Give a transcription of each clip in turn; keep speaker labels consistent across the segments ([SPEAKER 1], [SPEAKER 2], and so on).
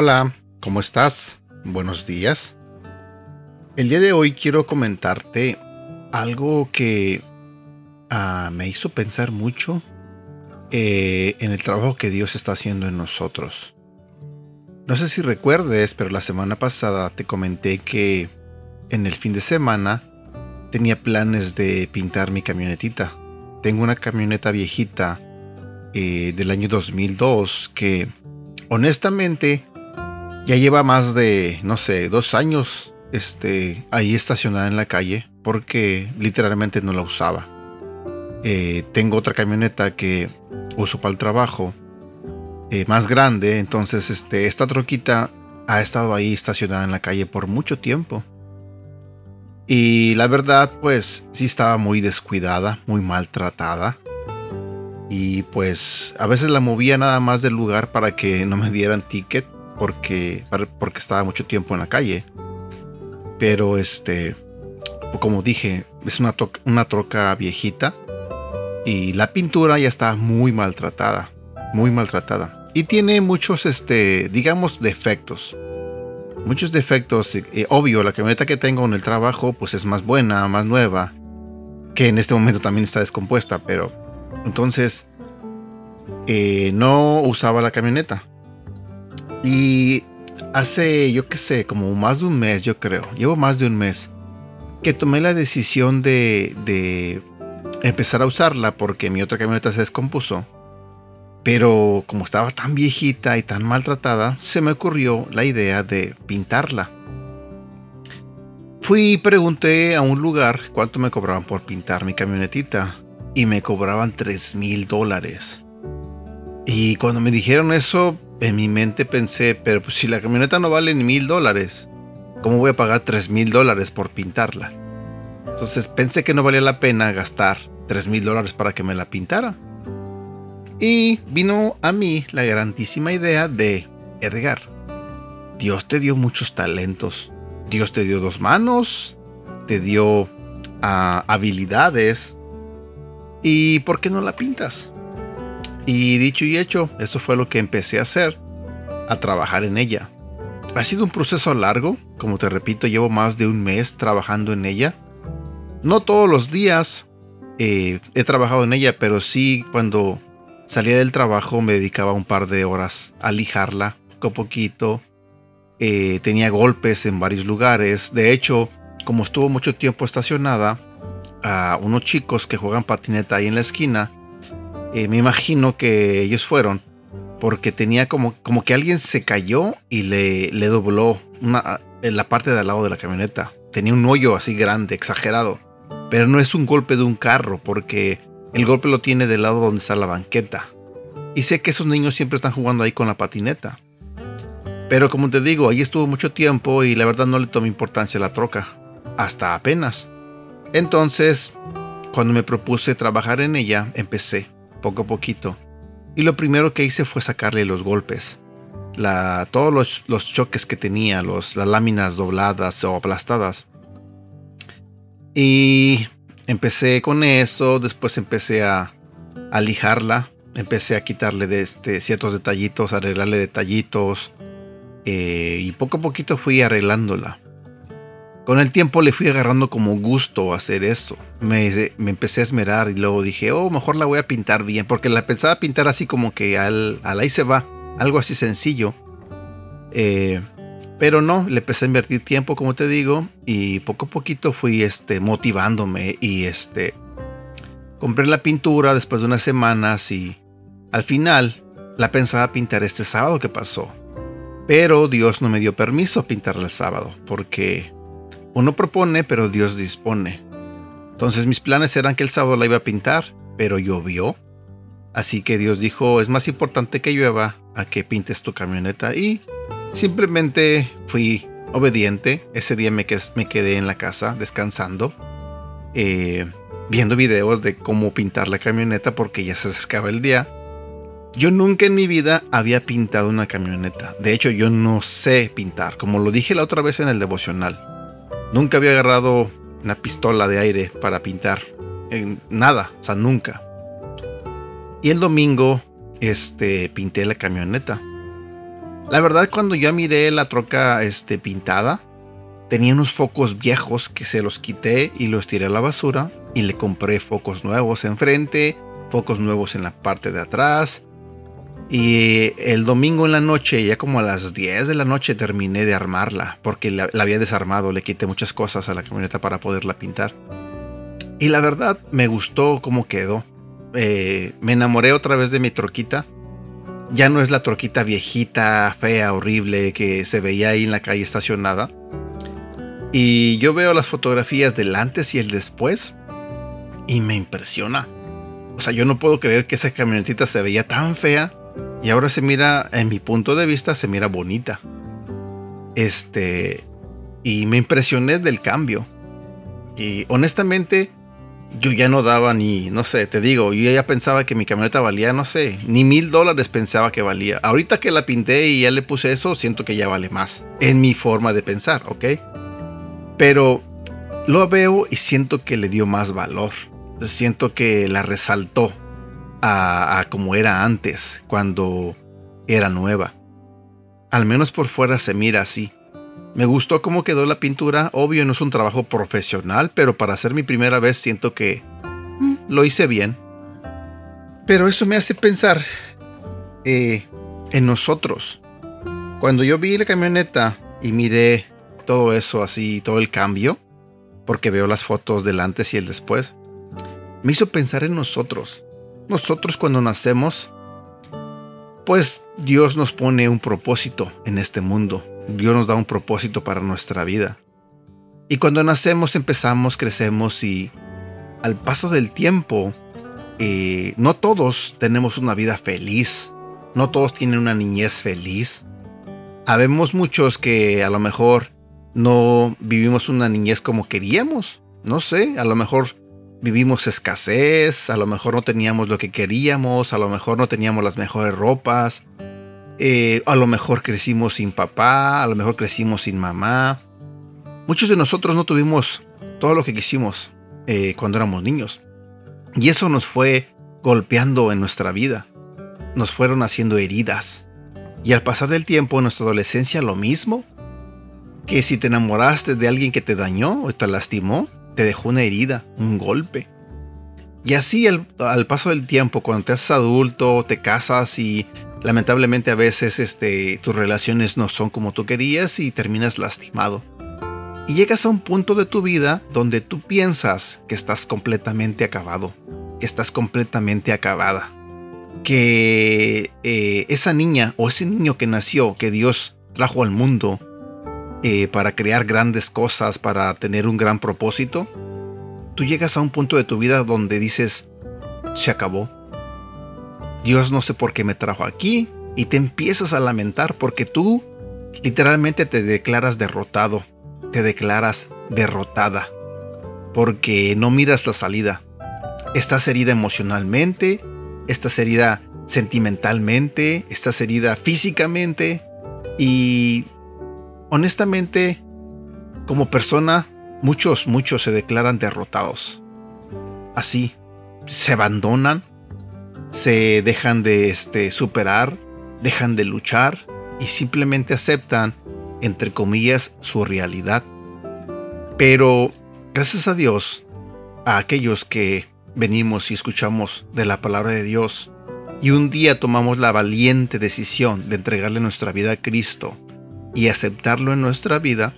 [SPEAKER 1] Hola, ¿cómo estás? Buenos días. El día de hoy quiero comentarte algo que ah, me hizo pensar mucho eh, en el trabajo que Dios está haciendo en nosotros. No sé si recuerdes, pero la semana pasada te comenté que en el fin de semana tenía planes de pintar mi camionetita. Tengo una camioneta viejita eh, del año 2002 que honestamente ya lleva más de, no sé, dos años este, ahí estacionada en la calle porque literalmente no la usaba. Eh, tengo otra camioneta que uso para el trabajo, eh, más grande, entonces este, esta troquita ha estado ahí estacionada en la calle por mucho tiempo. Y la verdad, pues sí estaba muy descuidada, muy maltratada. Y pues a veces la movía nada más del lugar para que no me dieran ticket porque, porque estaba mucho tiempo en la calle. Pero este, como dije, es una, una troca viejita y la pintura ya está muy maltratada, muy maltratada. Y tiene muchos, este, digamos, defectos. Muchos defectos. Eh, obvio, la camioneta que tengo en el trabajo, pues es más buena, más nueva. Que en este momento también está descompuesta, pero entonces eh, no usaba la camioneta. Y hace, yo qué sé, como más de un mes, yo creo, llevo más de un mes, que tomé la decisión de, de empezar a usarla porque mi otra camioneta se descompuso. Pero como estaba tan viejita y tan maltratada, se me ocurrió la idea de pintarla. Fui y pregunté a un lugar cuánto me cobraban por pintar mi camionetita y me cobraban 3 mil dólares. Y cuando me dijeron eso, en mi mente pensé, pero pues si la camioneta no vale ni mil dólares, ¿cómo voy a pagar tres mil dólares por pintarla? Entonces pensé que no valía la pena gastar tres mil dólares para que me la pintara. Y vino a mí la grandísima idea de Edgar. Dios te dio muchos talentos. Dios te dio dos manos, te dio ah, habilidades. ¿Y por qué no la pintas? Y dicho y hecho, eso fue lo que empecé a hacer, a trabajar en ella. Ha sido un proceso largo, como te repito, llevo más de un mes trabajando en ella. No todos los días eh, he trabajado en ella, pero sí cuando salía del trabajo me dedicaba un par de horas a lijarla poco a poquito. Eh, tenía golpes en varios lugares. De hecho, como estuvo mucho tiempo estacionada, a unos chicos que juegan patineta ahí en la esquina eh, me imagino que ellos fueron porque tenía como, como que alguien se cayó y le, le dobló en la parte de al lado de la camioneta. Tenía un hoyo así grande, exagerado. Pero no es un golpe de un carro porque el golpe lo tiene del lado donde está la banqueta. Y sé que esos niños siempre están jugando ahí con la patineta. Pero como te digo, ahí estuvo mucho tiempo y la verdad no le tomé importancia a la troca. Hasta apenas. Entonces, cuando me propuse trabajar en ella, empecé poco a poquito. Y lo primero que hice fue sacarle los golpes. Todos los, choques que tenía, los, las láminas dobladas o aplastadas. Y empecé con eso, después empecé a, lijarla, empecé a quitarle de este, ciertos detallitos, arreglarle detallitos. Eh, y poco a poquito fui arreglándola. Con el tiempo le fui agarrando como gusto hacer eso. Me, empecé a esmerar y luego dije, oh, mejor la voy a pintar bien, porque la pensaba pintar así como que al, ahí se va, algo así sencillo. Eh, pero no, le empecé a invertir tiempo, como te digo, y poco a poquito fui este, motivándome y este, compré la pintura después de unas semanas y al final la pensaba pintar este sábado que pasó. Pero Dios no me dio permiso pintarla el sábado, porque uno propone, pero Dios dispone. Entonces mis planes eran que el sábado la iba a pintar, pero llovió. Así que Dios dijo, es más importante que llueva a que pintes tu camioneta. Y simplemente fui obediente. Ese día me, quedé en la casa descansando, eh, viendo videos de cómo pintar la camioneta porque ya se acercaba el día. Yo nunca en mi vida había pintado una camioneta. De hecho, yo no sé pintar, como lo dije la otra vez en el devocional. Nunca había agarrado una pistola de aire para pintar. En nada, o sea, nunca. Y el domingo, este, pinté la camioneta. La verdad, cuando yo miré la troca, este, pintada, tenía unos focos viejos que se los quité y los tiré a la basura y le compré focos nuevos enfrente, focos nuevos en la parte de atrás. Y el domingo en la noche, ya como a las 10 de la noche, terminé de armarla porque la, había desarmado, le quité muchas cosas a la camioneta para poderla pintar. Y la verdad, me gustó cómo quedó. Eh, me enamoré otra vez de mi troquita. Ya no es la troquita viejita, fea, horrible que se veía ahí en la calle estacionada. Y yo veo las fotografías del antes y el después y me impresiona. O sea, yo no puedo creer que esa camionetita se veía tan fea y ahora se mira, en mi punto de vista, se mira bonita. Este, y me impresioné del cambio. Y honestamente, yo ya no daba ni, no sé, te digo, yo ya pensaba que mi camioneta valía, no sé, ni mil dólares pensaba que valía. Ahorita que la pinté y ya le puse eso, siento que ya vale más. En mi forma de pensar, ¿ok? Pero lo veo y siento que le dio más valor siento que la resaltó a, como era antes, cuando era nueva. Al menos por fuera se mira así. Me gustó cómo quedó la pintura. Obvio no es un trabajo profesional, pero para ser mi primera vez siento que mm, lo hice bien. Pero eso me hace pensar eh, en nosotros. Cuando yo vi la camioneta y miré todo eso así, todo el cambio, porque veo las fotos del antes y el después, me hizo pensar en nosotros. Nosotros cuando nacemos, pues Dios nos pone un propósito en este mundo. Dios nos da un propósito para nuestra vida. Y cuando nacemos empezamos, crecemos y al paso del tiempo, eh, no todos tenemos una vida feliz. No todos tienen una niñez feliz. Habemos muchos que a lo mejor no vivimos una niñez como queríamos. No sé, a lo mejor vivimos escasez, a lo mejor no teníamos lo que queríamos, a lo mejor no teníamos las mejores ropas, eh, a lo mejor crecimos sin papá, a lo mejor crecimos sin mamá. Muchos de nosotros no tuvimos todo lo que quisimos eh, cuando éramos niños. Y eso nos fue golpeando en nuestra vida. Nos fueron haciendo heridas. Y al pasar del tiempo en nuestra adolescencia lo mismo. Que si te enamoraste de alguien que te dañó o te lastimó, te dejó una herida, un golpe. Y así al, paso del tiempo, cuando te haces adulto, te casas y lamentablemente a veces este, tus relaciones no son como tú querías y terminas lastimado. Y llegas a un punto de tu vida donde tú piensas que estás completamente acabado, que estás completamente acabada. Que eh, esa niña o ese niño que nació, que Dios trajo al mundo, eh, para crear grandes cosas, para tener un gran propósito, tú llegas a un punto de tu vida donde dices, se acabó. Dios no sé por qué me trajo aquí y te empiezas a lamentar porque tú literalmente te declaras derrotado, te declaras derrotada, porque no miras la salida. Estás herida emocionalmente, estás herida sentimentalmente, estás herida físicamente y honestamente, como persona, muchos, muchos se declaran derrotados. Así, se abandonan, se dejan de este, superar, dejan de luchar y simplemente aceptan, entre comillas, su realidad. Pero, gracias a Dios, a aquellos que venimos y escuchamos de la palabra de Dios, y un día tomamos la valiente decisión de entregarle nuestra vida a Cristo, y aceptarlo en nuestra vida,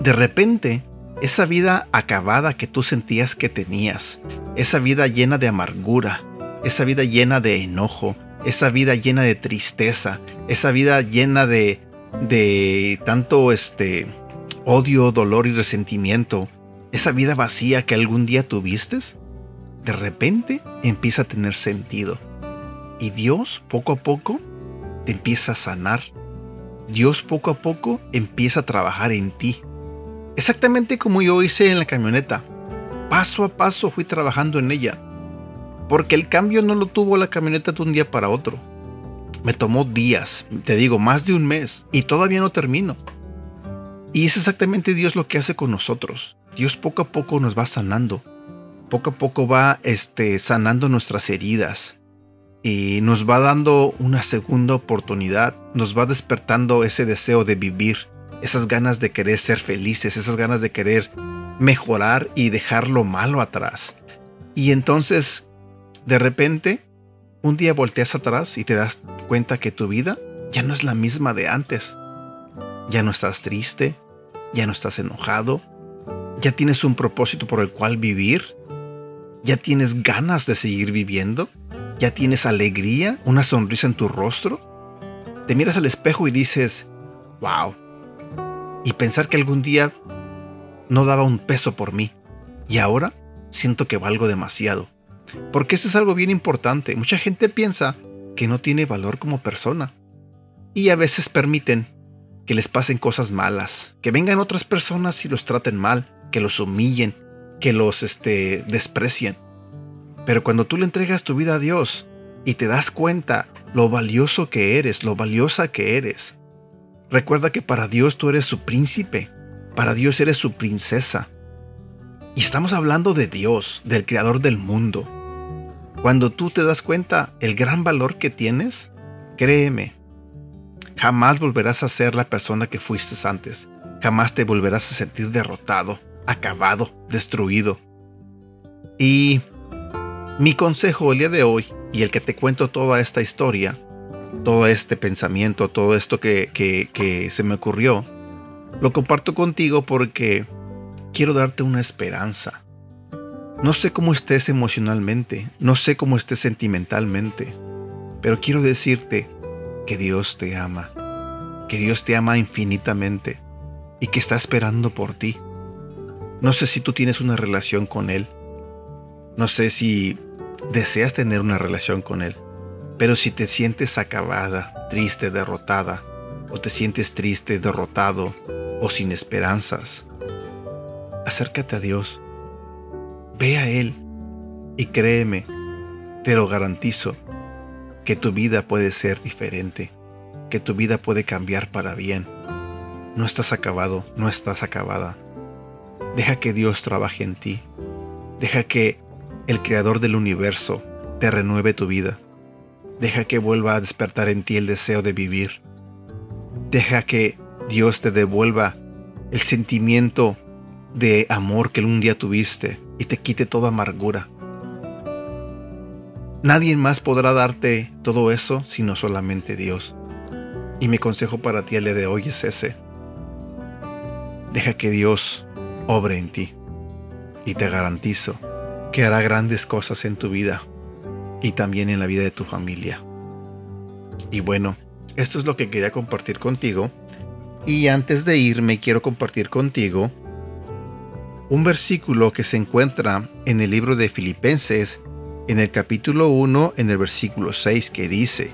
[SPEAKER 1] de repente esa vida acabada que tú sentías que tenías, esa vida llena de amargura, esa vida llena de enojo, esa vida llena de tristeza, esa vida llena de, de tanto este odio, dolor y resentimiento, esa vida vacía que algún día tuviste, de repente empieza a tener sentido. Y Dios poco a poco te empieza a sanar Dios poco a poco empieza a trabajar en ti. Exactamente como yo hice en la camioneta. Paso a paso fui trabajando en ella. Porque el cambio no lo tuvo la camioneta de un día para otro. Me tomó días, te digo, más de un mes, y todavía no termino. Y es exactamente Dios lo que hace con nosotros. Dios poco a poco nos va sanando. Poco a poco va este, sanando nuestras heridas. Y nos va dando una segunda oportunidad. Nos va despertando ese deseo de vivir. Esas ganas de querer ser felices. Esas ganas de querer mejorar y dejar lo malo atrás. Y entonces, de repente, un día volteas atrás y te das cuenta que tu vida ya no es la misma de antes. Ya no estás triste, ya no estás enojado, ya tienes un propósito por el cual vivir, ya tienes ganas de seguir viviendo, ya tienes alegría, una sonrisa en tu rostro. Te miras al espejo y dices, wow. Y pensar que algún día no daba un peso por mí y ahora siento que valgo demasiado. Porque eso es algo bien importante. Mucha gente piensa que no tiene valor como persona. Y a veces permiten que les pasen cosas malas, que vengan otras personas y los traten mal, que los humillen, que los este, desprecien. Pero cuando tú le entregas tu vida a Dios y te das cuenta lo valioso que eres, lo valiosa que eres, recuerda que para Dios tú eres su príncipe, para Dios eres su princesa. Y estamos hablando de Dios, del creador del mundo. Cuando tú te das cuenta el gran valor que tienes, créeme, jamás volverás a ser la persona que fuiste antes. Jamás te volverás a sentir derrotado, acabado, destruido. Y mi consejo el día de hoy, y el que te cuento toda esta historia, todo este pensamiento, todo esto que, que se me ocurrió, lo comparto contigo porque quiero darte una esperanza. No sé cómo estés emocionalmente, no sé cómo estés sentimentalmente, pero quiero decirte que Dios te ama, que Dios te ama infinitamente y que está esperando por ti. No sé si tú tienes una relación con Él, no sé si deseas tener una relación con Él, pero si te sientes acabada, triste, derrotada, o te sientes triste, derrotado o sin esperanzas, acércate a Dios Ve a Él y créeme, te lo garantizo, que tu vida puede ser diferente, que tu vida puede cambiar para bien. No estás acabado, no estás acabada. Deja que Dios trabaje en ti. Deja que el Creador del universo te renueve tu vida. Deja que vuelva a despertar en ti el deseo de vivir. Deja que Dios te devuelva el sentimiento de amor que un día tuviste y te quite toda amargura. Nadie más podrá darte todo eso sino solamente Dios. Y mi consejo para ti el día de hoy es ese. Deja que Dios obre en ti y te garantizo que hará grandes cosas en tu vida y también en la vida de tu familia. Y bueno, esto es lo que quería compartir contigo. Y antes de irme quiero compartir contigo un versículo que se encuentra en el libro de Filipenses, en el capítulo 1, en el versículo 6, que dice,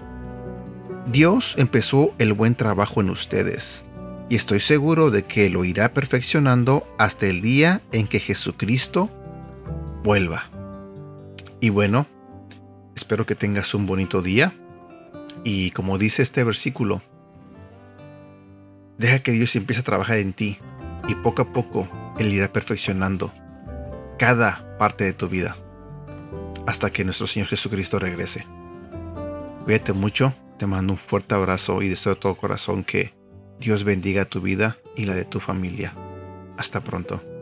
[SPEAKER 1] Dios empezó el buen trabajo en ustedes, y estoy seguro de que lo irá perfeccionando hasta el día en que Jesucristo vuelva. Y bueno, espero que tengas un bonito día, y como dice este versículo, deja que Dios empiece a trabajar en ti, y poco a poco Él irá perfeccionando cada parte de tu vida hasta que nuestro Señor Jesucristo regrese. Cuídate mucho, te mando un fuerte abrazo y deseo de todo corazón que Dios bendiga tu vida y la de tu familia. Hasta pronto.